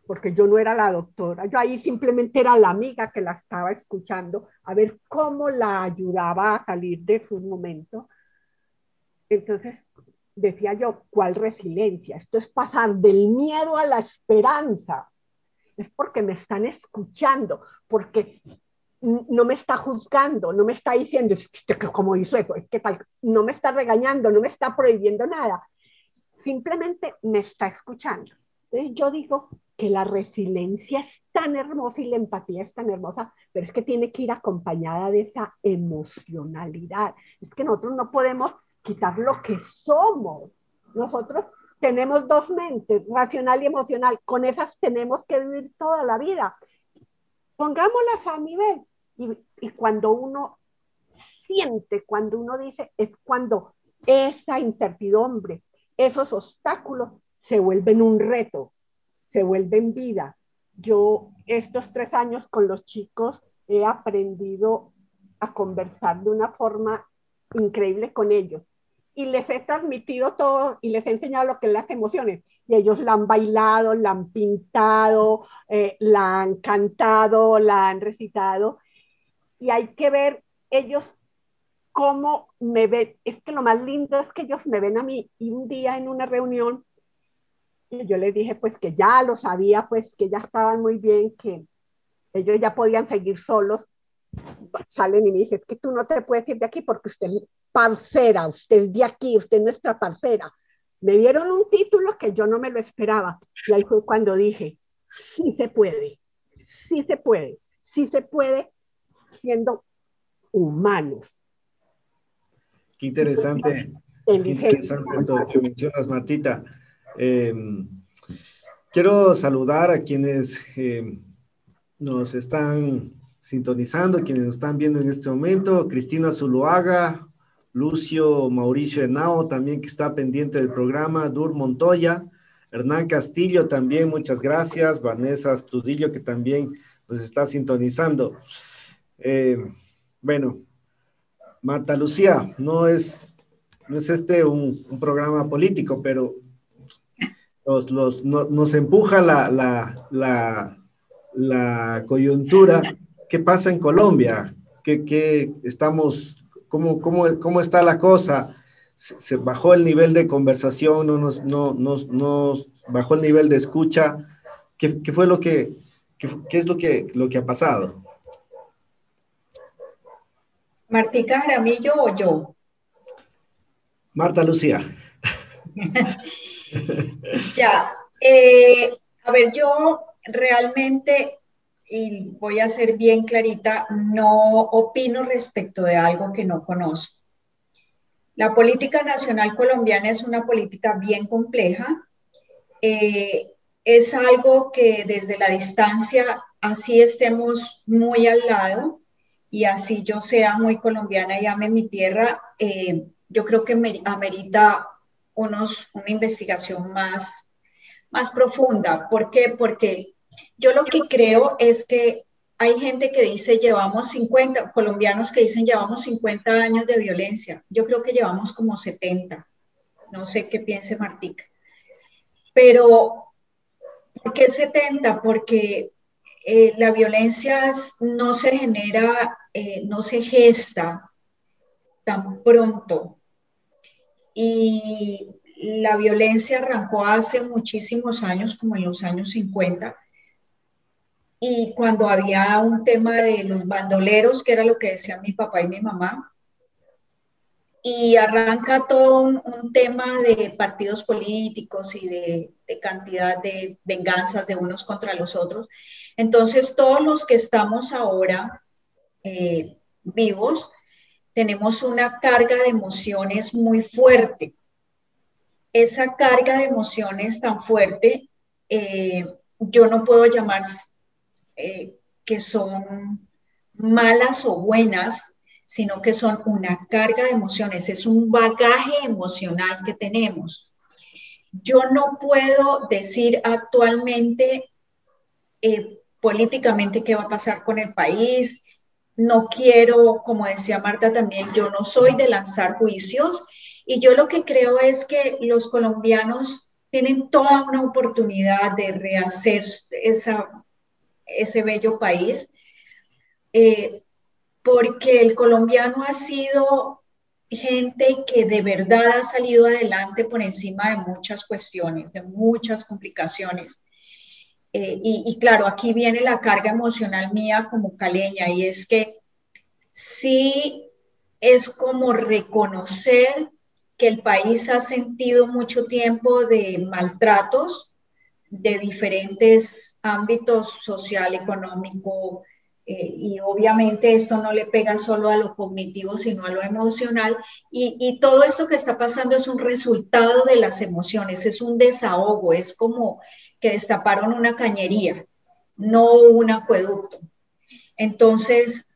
porque yo no era la doctora, yo ahí simplemente era la amiga que la estaba escuchando, a ver cómo la ayudaba a salir de su momento. Entonces, decía yo, ¿cuál resiliencia? Esto es pasar del miedo a la esperanza. Es porque me están escuchando, porque no me está juzgando, no me está diciendo, como hizo eso, es que tal, no me está regañando, no me está prohibiendo nada. Simplemente me está escuchando. Entonces yo digo, que la resiliencia es tan hermosa y la empatía es tan hermosa, pero es que tiene que ir acompañada de esa emocionalidad. Es que nosotros no podemos quitar lo que somos. Nosotros tenemos dos mentes, racional y emocional. Con esas tenemos que vivir toda la vida. Pongámoslas a nivel. Y, cuando uno siente, cuando uno dice, es cuando esa incertidumbre, esos obstáculos se vuelven un reto se vuelve en vida. Yo estos tres años con los chicos he aprendido a conversar de una forma increíble con ellos y les he transmitido todo y les he enseñado lo que es las emociones. Y ellos la han bailado, la han pintado, eh, la han cantado, la han recitado. Y hay que ver ellos cómo me ven. Es que lo más lindo es que ellos me ven a mí. Y un día en una reunión yo les dije pues que ya lo sabía, pues que ya estaban muy bien, que ellos ya podían seguir solos. Salen y me dicen, es que tú no te puedes ir de aquí porque usted es parcera, usted es de aquí, usted es nuestra parcera. Me dieron un título que yo no me lo esperaba. Y ahí fue cuando dije, sí se puede, sí se puede, sí se puede siendo humanos. Qué interesante, qué interesante esto que mencionas, Martita. Em, quiero saludar a quienes eh, nos están sintonizando, quienes nos están viendo en este momento. Cristina Zuluaga, Lucio Mauricio Henao, también que está pendiente del programa, Dur Montoya, Hernán Castillo también, muchas gracias, Vanessa Astudillo que también nos está sintonizando. Eh, bueno, Marta Lucía, no es, no es este un, programa político, pero los, nos empuja la, la, la, coyuntura. ¿Qué pasa en Colombia? ¿Qué, estamos, cómo, cómo, cómo, está la cosa? Se, bajó el nivel de conversación, no nos, no, nos, bajó el nivel de escucha. ¿Qué, qué fue lo que, qué, qué, es lo que, lo que ha pasado? Martica Jaramillo o yo. Marta Lucía. [laughs] ya, eh, a ver, yo realmente, y voy a ser bien clarita, no opino respecto de algo que no conozco. La política nacional colombiana es una política bien compleja. Eh, es algo que desde la distancia, así estemos muy al lado, y así yo sea muy colombiana y ame mi tierra, eh, yo creo que amerita unos, una investigación más, más profunda. ¿Por qué? Porque yo lo que creo es que hay gente que dice llevamos 50, colombianos que dicen llevamos 50 años de violencia. Yo creo que llevamos como 70. No sé qué piense Martica. Pero, ¿por qué 70? Porque eh, la violencia no se genera, eh, no se gesta tan pronto. Y la violencia arrancó hace muchísimos años, como en los años 50, y cuando había un tema de los bandoleros, que era lo que decían mi papá y mi mamá, y arranca todo un, tema de partidos políticos y de, cantidad de venganzas de unos contra los otros. Entonces, todos los que estamos ahora eh, vivos, tenemos una carga de emociones muy fuerte. Esa carga de emociones tan fuerte, eh, yo no puedo llamar eh, que son malas o buenas, sino que son una carga de emociones, es un bagaje emocional que tenemos. Yo no puedo decir actualmente eh, políticamente qué va a pasar con el país. No quiero, como decía Marta también, yo no soy de lanzar juicios y yo lo que creo es que los colombianos tienen toda una oportunidad de rehacer esa, ese bello país. Eh, porque el colombiano ha sido gente que de verdad ha salido adelante por encima de muchas cuestiones, de muchas complicaciones. Eh, y, claro, aquí viene la carga emocional mía como caleña y es que sí es como reconocer que el país ha sentido mucho tiempo de maltratos de diferentes ámbitos social, económico, eh, y obviamente esto no le pega solo a lo cognitivo, sino a lo emocional. Y, todo esto que está pasando es un resultado de las emociones, es un desahogo, es como que destaparon una cañería, no un acueducto. Entonces,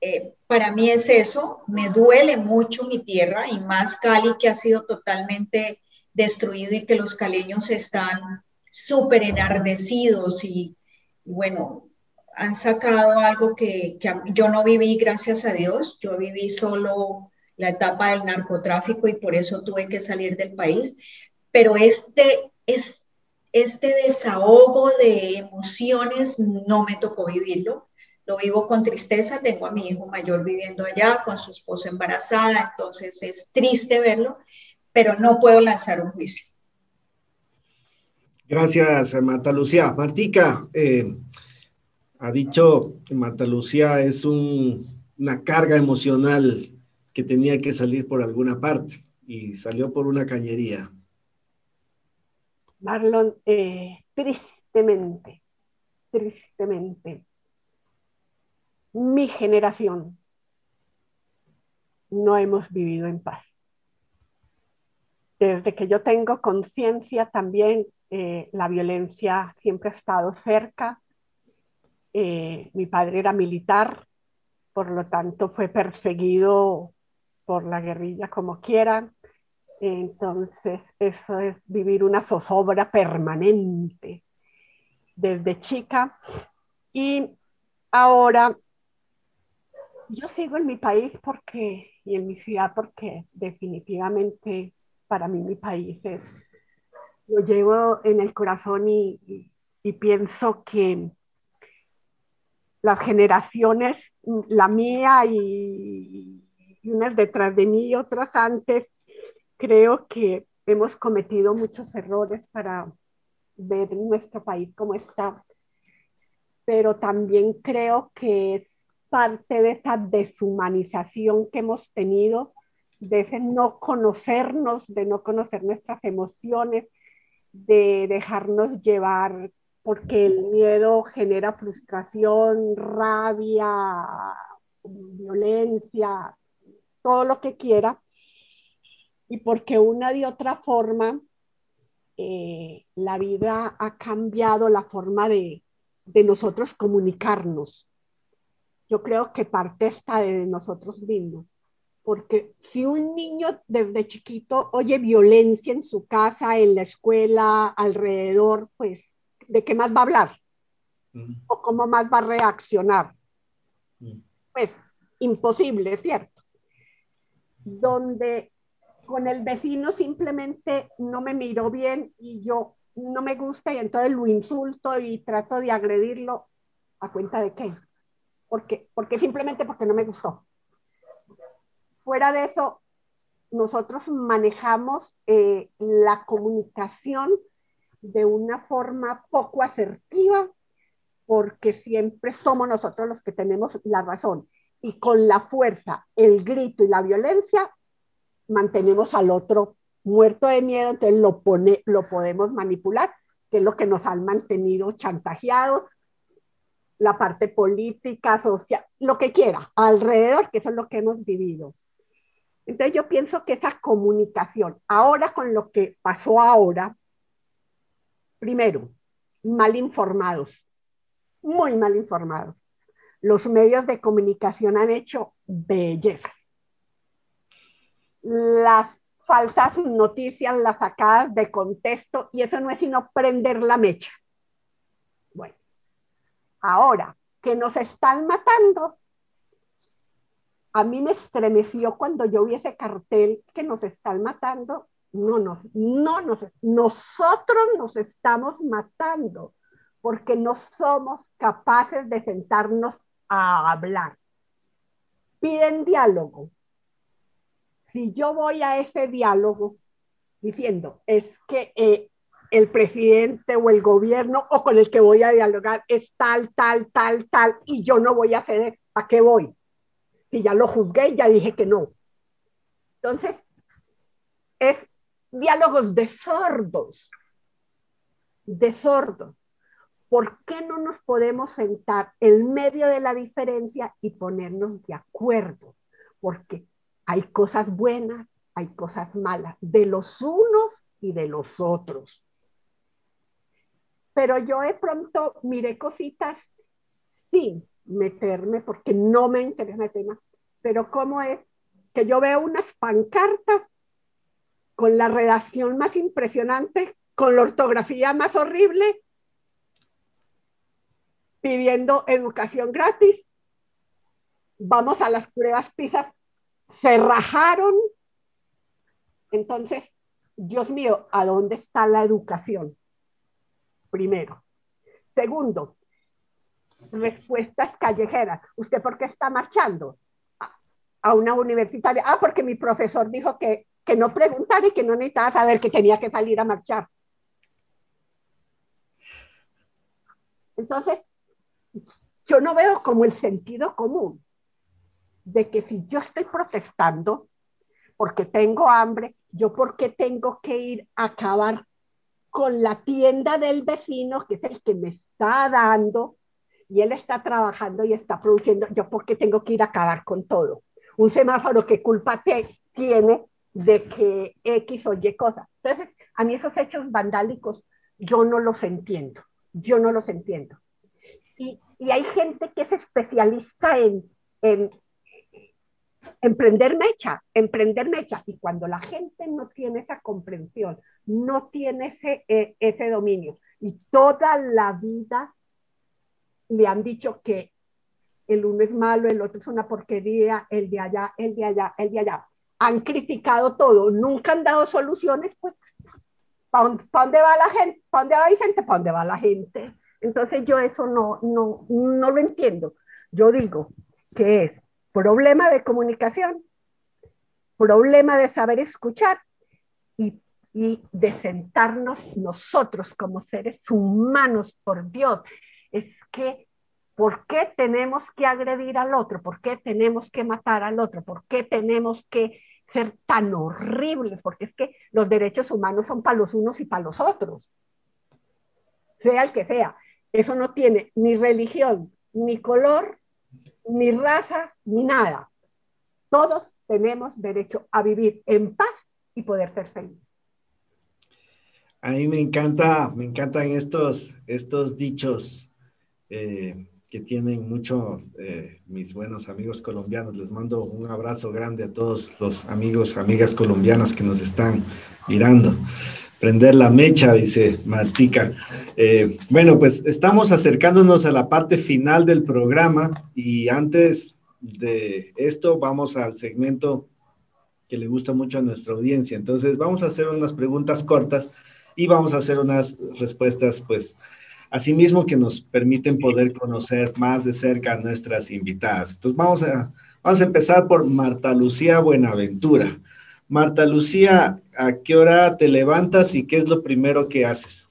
eh, para mí es eso, me duele mucho mi tierra y más Cali que ha sido totalmente destruido y que los caleños están súper enardecidos y bueno, han sacado algo que, yo no viví, gracias a Dios. Yo viví solo la etapa del narcotráfico y por eso tuve que salir del país. Pero este, es, este desahogo de emociones no me tocó vivirlo. Lo vivo con tristeza. Tengo a mi hijo mayor viviendo allá con su esposa embarazada, entonces es triste verlo, pero no puedo lanzar un juicio. Gracias, Marta Lucía. Martica, eh, ha dicho que Marta Lucía es una carga emocional que tenía que salir por alguna parte y salió por una cañería. Marlon, eh, tristemente, tristemente, mi generación no hemos vivido en paz. Desde que yo tengo conciencia también eh, la violencia siempre ha estado cerca. Eh, mi padre era militar, por lo tanto fue perseguido por la guerrilla como quieran. Entonces, eso es vivir una zozobra permanente desde chica. Y ahora yo sigo en mi país porque, y en mi ciudad porque definitivamente para mí mi país es, lo llevo en el corazón y, y pienso que las generaciones, la mía y, unas detrás de mí y otras antes, creo que hemos cometido muchos errores para ver nuestro país como está, pero también creo que es parte de esa deshumanización que hemos tenido, de ese no conocernos, de no conocer nuestras emociones, de dejarnos llevar, porque el miedo genera frustración, rabia, violencia, todo lo que quiera, y porque una de otra forma eh, la vida ha cambiado la forma de, de nosotros comunicarnos. Yo creo que parte está de nosotros mismos, porque si un niño desde chiquito oye violencia en su casa, en la escuela, alrededor, pues, ¿de qué más va a hablar? ¿O cómo más va a reaccionar? Pues, imposible, ¿cierto? Donde con el vecino simplemente no me miró bien y yo no me gusta y entonces lo insulto y trato de agredirlo a cuenta de qué. Porque, porque simplemente porque no me gustó. Fuera de eso, nosotros manejamos eh, la comunicación de una forma poco asertiva porque siempre somos nosotros los que tenemos la razón. Y con la fuerza, el grito y la violencia mantenemos al otro muerto de miedo, entonces lo, pone, lo podemos manipular, que es lo que nos han mantenido chantajeados, la parte política, social, lo que quiera, alrededor, que eso es lo que hemos vivido. Entonces yo pienso que esa comunicación, ahora con lo que pasó ahora, primero, mal informados, muy mal informados. Los medios de comunicación han hecho belleza las falsas noticias, las sacadas de contexto, y eso no es sino prender la mecha. Bueno, ahora que nos están matando, a mí me estremeció cuando yo vi ese cartel que nos están matando. No, no, no, nos, nosotros nos estamos matando porque no somos capaces de sentarnos a hablar. Piden diálogo, si yo voy a ese diálogo diciendo, es que eh, el presidente o el gobierno o con el que voy a dialogar es tal, tal, tal, tal, y yo no voy a ceder, ¿a qué voy? Si ya lo juzgué, ya dije que no. Entonces, es diálogos de sordos, de sordos. ¿Por qué no nos podemos sentar en medio de la diferencia y ponernos de acuerdo? Porque hay cosas buenas, hay cosas malas, de los unos y de los otros. Pero yo de pronto miré cositas sin meterme porque no me interesa el tema, pero cómo es que yo veo unas pancartas con la redacción más impresionante, con la ortografía más horrible, pidiendo educación gratis. Vamos a las pruebas PISA se rajaron. Entonces, Dios mío, ¿a dónde está la educación? Primero. Segundo, respuestas callejeras. ¿Usted por qué está marchando? A una universitaria. Ah, porque mi profesor dijo que, que no preguntara y que no necesitaba saber que tenía que salir a marchar. Entonces, yo no veo como el sentido común de que si yo estoy protestando porque tengo hambre, yo porque tengo que ir a acabar con la tienda del vecino, que es el que me está dando, y él está trabajando y está produciendo, yo porque tengo que ir a acabar con todo. Un semáforo, ¿qué culpa te, tiene de que X o Y cosa? Entonces, a mí esos hechos vandálicos yo no los entiendo, yo no los entiendo. Y, hay gente que es especialista en, en emprender mecha, emprender mecha. Y cuando la gente no tiene esa comprensión, no tiene ese, eh, ese dominio, y toda la vida le han dicho que el uno es malo, el otro es una porquería, el de allá, el de allá, el de allá. Han criticado todo, nunca han dado soluciones, pues, ¿para dónde, va la gente? ¿Para dónde va la gente? ¿Para dónde va la gente? Entonces yo eso no, no, no lo entiendo. Yo digo que es problema de comunicación, problema de saber escuchar y, y de sentarnos nosotros como seres humanos, por Dios. Es que, ¿por qué tenemos que agredir al otro? ¿Por qué tenemos que matar al otro? ¿Por qué tenemos que ser tan horribles? Porque es que los derechos humanos son para los unos y para los otros. Sea el que sea. Eso no tiene ni religión, ni color, ni raza, ni nada. Todos tenemos derecho a vivir en paz y poder ser felices. A mí me encanta, me encantan estos, estos dichos eh, que tienen muchos eh, mis buenos amigos colombianos. Les mando un abrazo grande a todos los amigos, amigas colombianas que nos están mirando. Prender la mecha, dice Martica. Eh, bueno, pues estamos acercándonos a la parte final del programa y antes de esto vamos al segmento que le gusta mucho a nuestra audiencia. Entonces vamos a hacer unas preguntas cortas y vamos a hacer unas respuestas, pues, asimismo que nos permiten poder conocer más de cerca a nuestras invitadas. Entonces vamos a, vamos a empezar por Marta Lucía Buenaventura. Marta Lucía, ¿a qué hora te levantas y qué es lo primero que haces?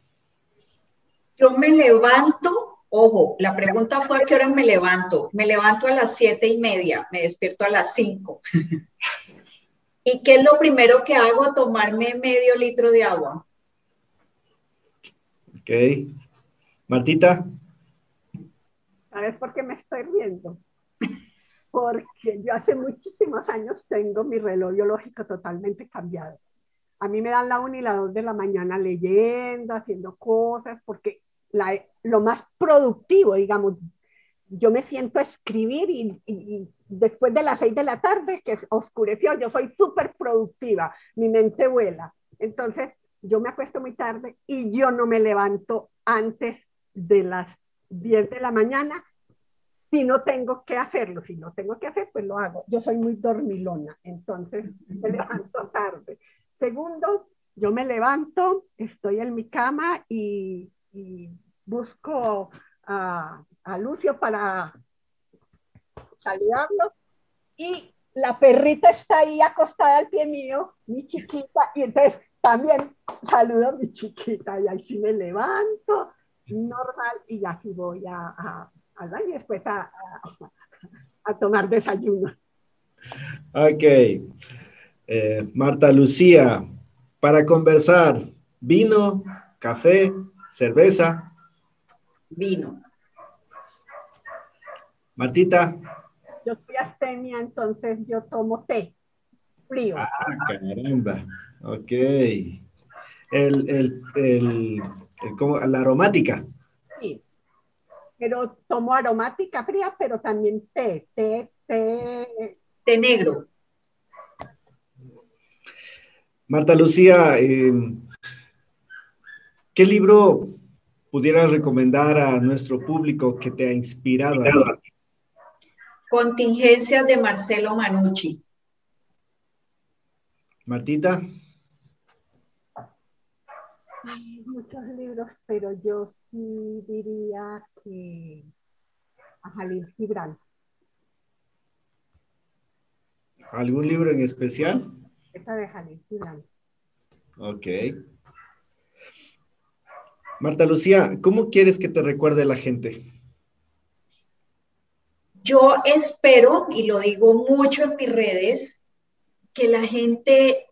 Yo me levanto, ojo, la pregunta fue a qué hora me levanto. Me levanto a las siete y media, me despierto a las cinco. [laughs] ¿Y qué es lo primero que hago? Tomarme medio litro de agua. Ok. Martita. ¿Sabes por qué me estoy riendo? [laughs] porque yo hace muchísimos años tengo mi reloj biológico totalmente cambiado. A mí me dan la 1 y la 2 de la mañana leyendo, haciendo cosas, porque la, lo más productivo, digamos, yo me siento escribir y, y, después de las 6 de la tarde, que oscureció, yo soy súper productiva, mi mente vuela. Entonces, yo me acuesto muy tarde y yo no me levanto antes de las 10 de la mañana si no tengo que hacerlo, si no tengo que hacer, pues lo hago. Yo soy muy dormilona, entonces me levanto tarde. Segundo, yo me levanto, estoy en mi cama y, busco a, a, Lucio para saludarlo y la perrita está ahí acostada al pie mío, mi chiquita, y entonces también saludo a mi chiquita y ahí sí me levanto, normal, y así voy a y después a, tomar desayuno. Ok. Eh, Marta Lucía, para conversar, vino, café, cerveza. Vino. Martita. Yo soy astemia, entonces yo tomo té frío. Ah, caramba. Ok. El, el, el, el la aromática pero tomo aromática fría, pero también té, té, té. Té negro. Marta Lucía, eh, ¿qué libro pudieras recomendar a nuestro público que te ha inspirado? Contingencias de Marcelo Manucci. Martita. Hay muchos libros, pero yo sí diría que a Jalil Gibran. ¿Algún libro en especial? Esta de Jalil Gibran. Ok. Marta Lucía, ¿cómo quieres que te recuerde la gente? Yo espero, y lo digo mucho en mis redes, que la gente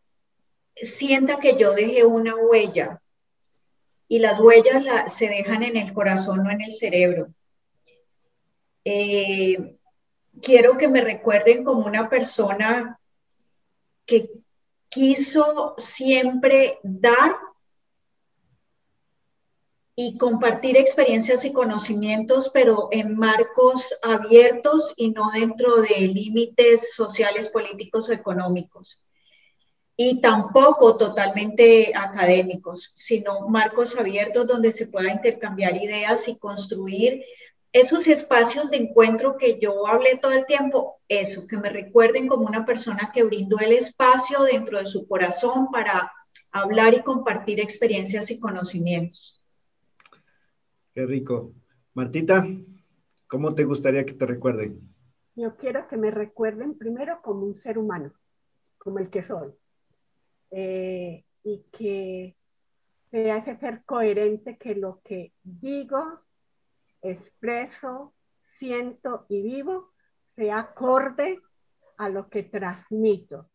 sienta que yo dejé una huella, y las huellas se dejan en el corazón, no en el cerebro. Eh, quiero que me recuerden como una persona que quiso siempre dar y compartir experiencias y conocimientos, pero en marcos abiertos y no dentro de límites sociales, políticos o económicos. Y tampoco totalmente académicos, sino marcos abiertos donde se pueda intercambiar ideas y construir esos espacios de encuentro que yo hablé todo el tiempo, eso, que me recuerden como una persona que brindó el espacio dentro de su corazón para hablar y compartir experiencias y conocimientos. Qué rico. Martita, ¿cómo te gustaría que te recuerden? Yo quiero que me recuerden primero como un ser humano, como el que soy. Eh, y que sea ese ser coherente que lo que digo, expreso, siento y vivo sea acorde a lo que transmito.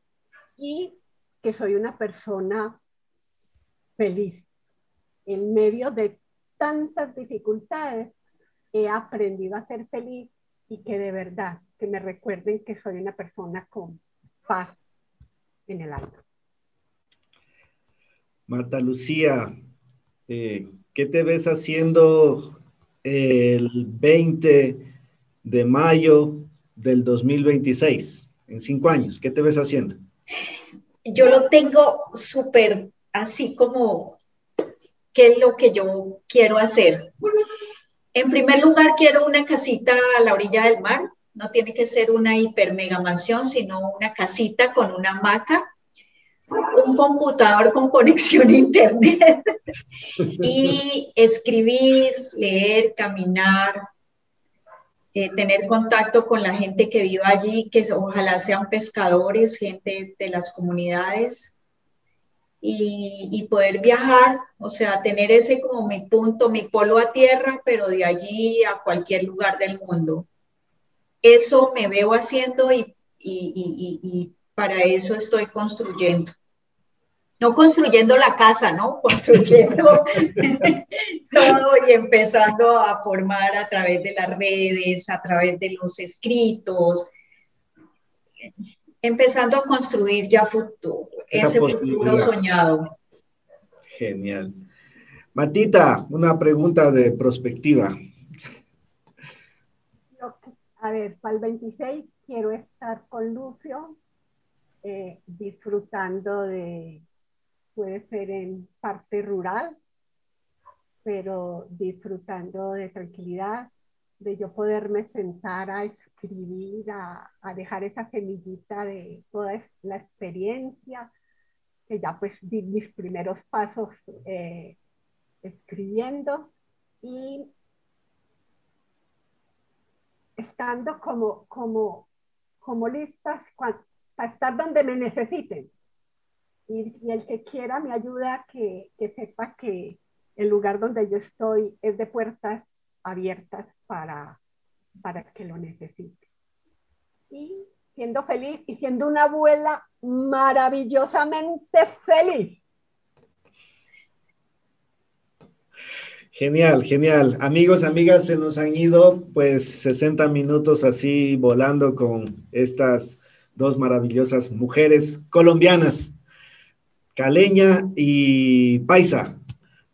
Y que soy una persona feliz en medio de tantas dificultades, he aprendido a ser feliz y que de verdad, que me recuerden que soy una persona con paz en el alma. Marta Lucía, eh, ¿qué te ves haciendo el 20 de mayo del 2026? En cinco años, ¿qué te ves haciendo? Yo lo tengo súper así como qué es lo que yo quiero hacer. En primer lugar, quiero una casita a la orilla del mar. No tiene que ser una hiper mega mansión, sino una casita con una hamaca, un computador con conexión a internet [laughs] y escribir, leer, caminar, eh, tener contacto con la gente que vive allí, que ojalá sean pescadores, gente de las comunidades, y, poder viajar, o sea, tener ese como mi punto, mi polo a tierra, pero de allí a cualquier lugar del mundo. Eso me veo haciendo y, y para eso estoy construyendo. No construyendo la casa, ¿no? [laughs] Construyendo [laughs] todo y empezando a formar a través de las redes, a través de los escritos, empezando a construir ya futuro, ese futuro soñado. Genial. Martita, una pregunta de prospectiva. A ver, para el 26 quiero estar con Lucio, eh, disfrutando de, puede ser en parte rural, pero disfrutando de tranquilidad, de yo poderme sentar a escribir, a, dejar esa semillita de toda la experiencia, que ya pues di mis primeros pasos eh, escribiendo y estando como, como, como listas para estar donde me necesiten. Y, el que quiera me ayuda que, que sepa que el lugar donde yo estoy es de puertas abiertas para, para que lo necesite. Y siendo feliz y siendo una abuela maravillosamente feliz. Genial, genial. Amigos, amigas, se nos han ido pues 60 minutos así volando con estas dos maravillosas mujeres colombianas, Caleña y Paisa,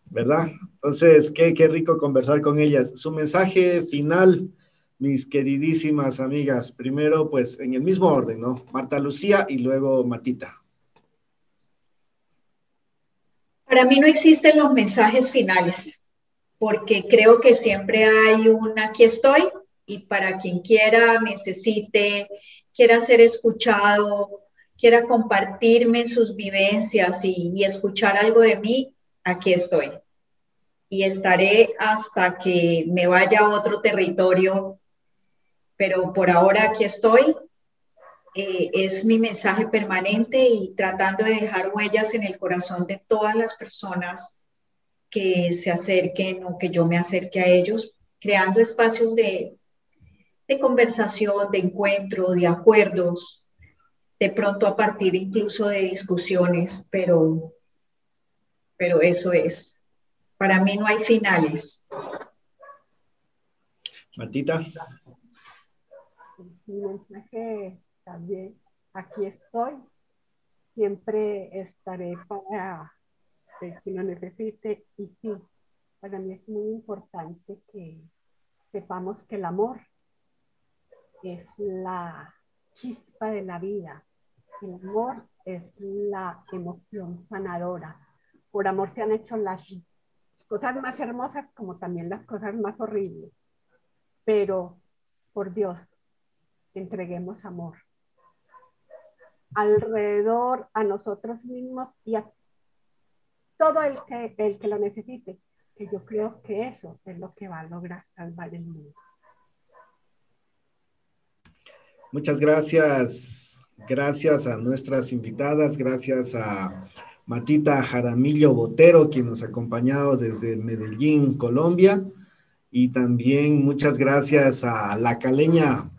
¿verdad? Entonces, qué, qué rico conversar con ellas. Su mensaje final, mis queridísimas amigas, primero pues en el mismo orden, ¿no? Marta Lucía y luego Martita. Para mí no existen los mensajes finales, porque creo que siempre hay un aquí estoy y para quien quiera, necesite, quiera ser escuchado, quiera compartirme sus vivencias y, escuchar algo de mí, aquí estoy y estaré hasta que me vaya a otro territorio, pero por ahora aquí estoy. Eh, es mi mensaje permanente y tratando de dejar huellas en el corazón de todas las personas que se acerquen o que yo me acerque a ellos, creando espacios de, de conversación, de encuentro, de acuerdos, de pronto a partir incluso de discusiones, pero, pero eso es. Para mí no hay finales. Martita. Mi mensaje también, aquí estoy, siempre estaré para el que lo necesite y sí, para mí es muy importante que sepamos que el amor es la chispa de la vida. El amor es la emoción sanadora. Por amor se han hecho las cosas más hermosas como también las cosas más horribles. Pero, por Dios, entreguemos amor alrededor a nosotros mismos y a todo el que, el que lo necesite, que yo creo que eso es lo que va a lograr salvar el mundo. Muchas gracias. Gracias a nuestras invitadas, gracias a Matita Jaramillo Botero, quien nos ha acompañado desde Medellín, Colombia, y también muchas gracias a la caleña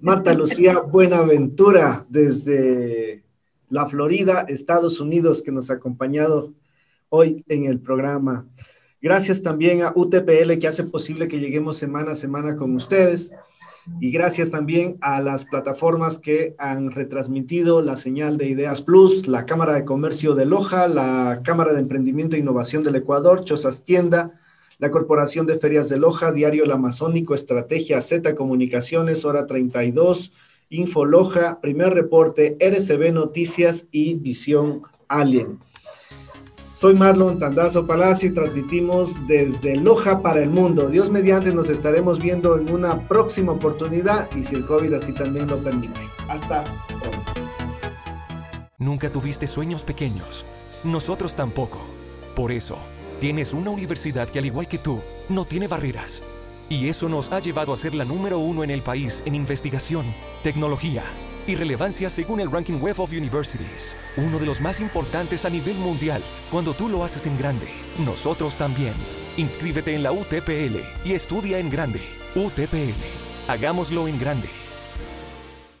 Marta Lucía Buenaventura desde la Florida, Estados Unidos, que nos ha acompañado hoy en el programa. Gracias también a UTPL que hace posible que lleguemos semana a semana con ustedes. Y gracias también a las plataformas que han retransmitido la señal de Ideas Plus, la Cámara de Comercio de Loja, la Cámara de Emprendimiento e Innovación del Ecuador, Chozas Tienda, la Corporación de Ferias de Loja, Diario El Amazónico, Estrategia Z Comunicaciones, Hora 32, Info Loja, Primer Reporte, RCB Noticias y Visión Alien. Soy Marlon Tandazo Palacio y transmitimos desde Loja para el mundo. Dios mediante nos estaremos viendo en una próxima oportunidad y si el COVID así también lo permite. Hasta pronto. Nunca tuviste sueños pequeños. Nosotros tampoco. Por eso, tienes una universidad que al igual que tú, no tiene barreras. Y eso nos ha llevado a ser la número uno en el país en investigación, tecnología y relevancia según el ranking Web of Universities, uno de los más importantes a nivel mundial. Cuando tú lo haces en grande, nosotros también. Inscríbete en la UTPL y estudia en grande. UTPL. Hagámoslo en grande.